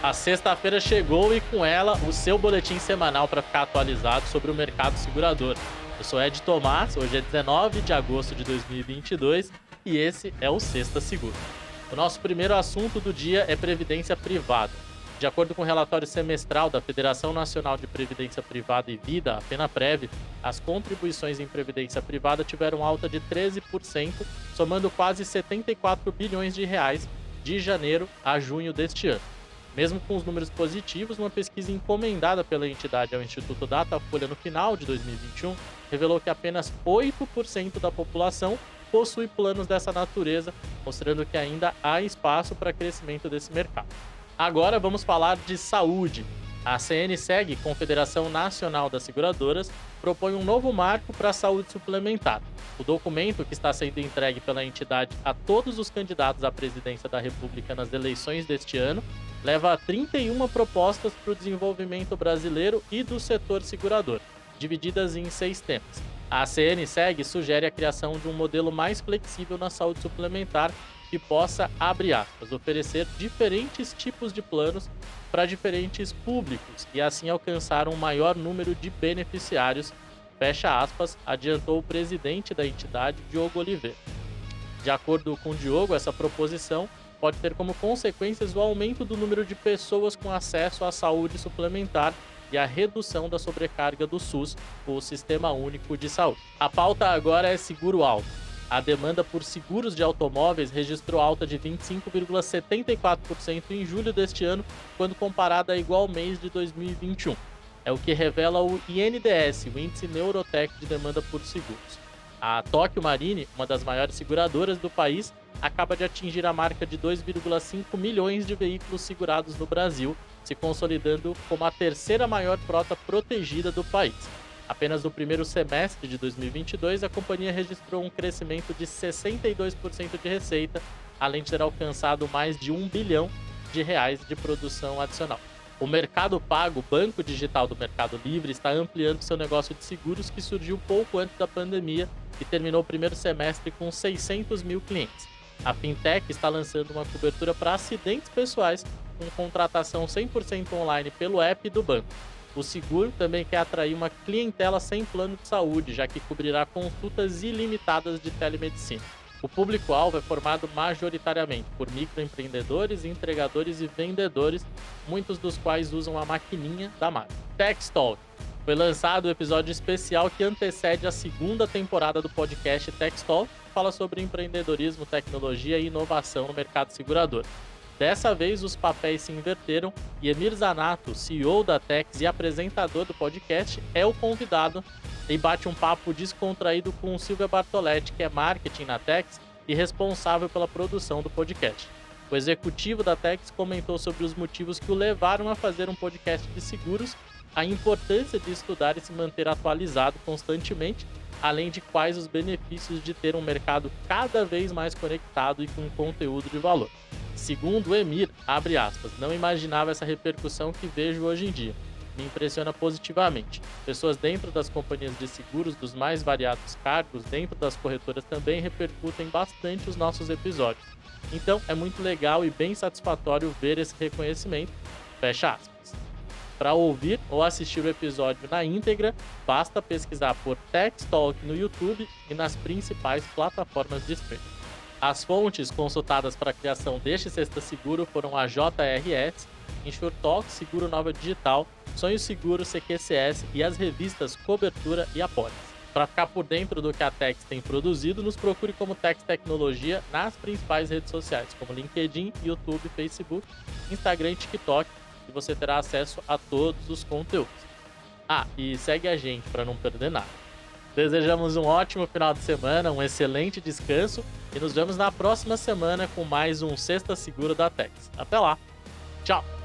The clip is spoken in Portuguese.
A sexta-feira chegou e com ela o seu boletim semanal para ficar atualizado sobre o mercado segurador. Eu sou Ed Tomás, hoje é 19 de agosto de 2022 e esse é o Sexta Seguro. O nosso primeiro assunto do dia é previdência privada. De acordo com o relatório semestral da Federação Nacional de Previdência Privada e Vida, a FenaPrev, as contribuições em previdência privada tiveram alta de 13%, somando quase 74 bilhões de reais de janeiro a junho deste ano. Mesmo com os números positivos, uma pesquisa encomendada pela entidade ao Instituto Datafolha no final de 2021 revelou que apenas 8% da população possui planos dessa natureza, mostrando que ainda há espaço para crescimento desse mercado. Agora vamos falar de saúde. A CNSEG, Confederação Nacional das Seguradoras, propõe um novo marco para a saúde suplementar. O documento, que está sendo entregue pela entidade a todos os candidatos à presidência da República nas eleições deste ano, leva a 31 propostas para o desenvolvimento brasileiro e do setor segurador, divididas em seis temas. A CNSEG sugere a criação de um modelo mais flexível na saúde suplementar que possa, abre aspas, oferecer diferentes tipos de planos para diferentes públicos e assim alcançar um maior número de beneficiários, fecha aspas, adiantou o presidente da entidade, Diogo Oliveira. De acordo com Diogo, essa proposição pode ter como consequências o aumento do número de pessoas com acesso à saúde suplementar e a redução da sobrecarga do SUS, o Sistema Único de Saúde. A pauta agora é seguro alto. A demanda por seguros de automóveis registrou alta de 25,74% em julho deste ano, quando comparada a igual mês de 2021. É o que revela o INDS, o Índice Neurotech de Demanda por Seguros. A Tokyo Marine, uma das maiores seguradoras do país, acaba de atingir a marca de 2,5 milhões de veículos segurados no Brasil, se consolidando como a terceira maior frota protegida do país. Apenas no primeiro semestre de 2022, a companhia registrou um crescimento de 62% de receita, além de ter alcançado mais de 1 bilhão de reais de produção adicional. O Mercado Pago, banco digital do Mercado Livre, está ampliando seu negócio de seguros que surgiu pouco antes da pandemia e terminou o primeiro semestre com 600 mil clientes. A fintech está lançando uma cobertura para acidentes pessoais com contratação 100% online pelo app do banco. O seguro também quer atrair uma clientela sem plano de saúde, já que cobrirá consultas ilimitadas de telemedicina. O público-alvo é formado majoritariamente por microempreendedores, entregadores e vendedores, muitos dos quais usam a maquininha da marca. Talk Foi lançado o episódio especial que antecede a segunda temporada do podcast Talk fala sobre empreendedorismo, tecnologia e inovação no mercado segurador. Dessa vez, os papéis se inverteram e Emir Zanato, CEO da Tex e apresentador do podcast, é o convidado e bate um papo descontraído com Silvia Bartoletti, que é marketing na Tex e responsável pela produção do podcast. O executivo da Tex comentou sobre os motivos que o levaram a fazer um podcast de seguros, a importância de estudar e se manter atualizado constantemente além de quais os benefícios de ter um mercado cada vez mais conectado e com conteúdo de valor. Segundo o Emir, abre aspas, não imaginava essa repercussão que vejo hoje em dia. Me impressiona positivamente. Pessoas dentro das companhias de seguros dos mais variados cargos, dentro das corretoras, também repercutem bastante os nossos episódios. Então é muito legal e bem satisfatório ver esse reconhecimento. Fecha aspas. Para ouvir ou assistir o episódio na íntegra, basta pesquisar por Tech Talk no YouTube e nas principais plataformas de streaming. As fontes consultadas para a criação deste Sexta Seguro foram a JRS, InsurTalk, Seguro Nova Digital, Sonho Seguro, CQCS e as revistas Cobertura e Apólice. Para ficar por dentro do que a Tex tem produzido, nos procure como Tex Tecnologia nas principais redes sociais, como LinkedIn, YouTube, Facebook, Instagram e TikTok, e você terá acesso a todos os conteúdos. Ah, e segue a gente para não perder nada. Desejamos um ótimo final de semana, um excelente descanso e nos vemos na próxima semana com mais um Sexta Seguro da Tex. Até lá. Tchau.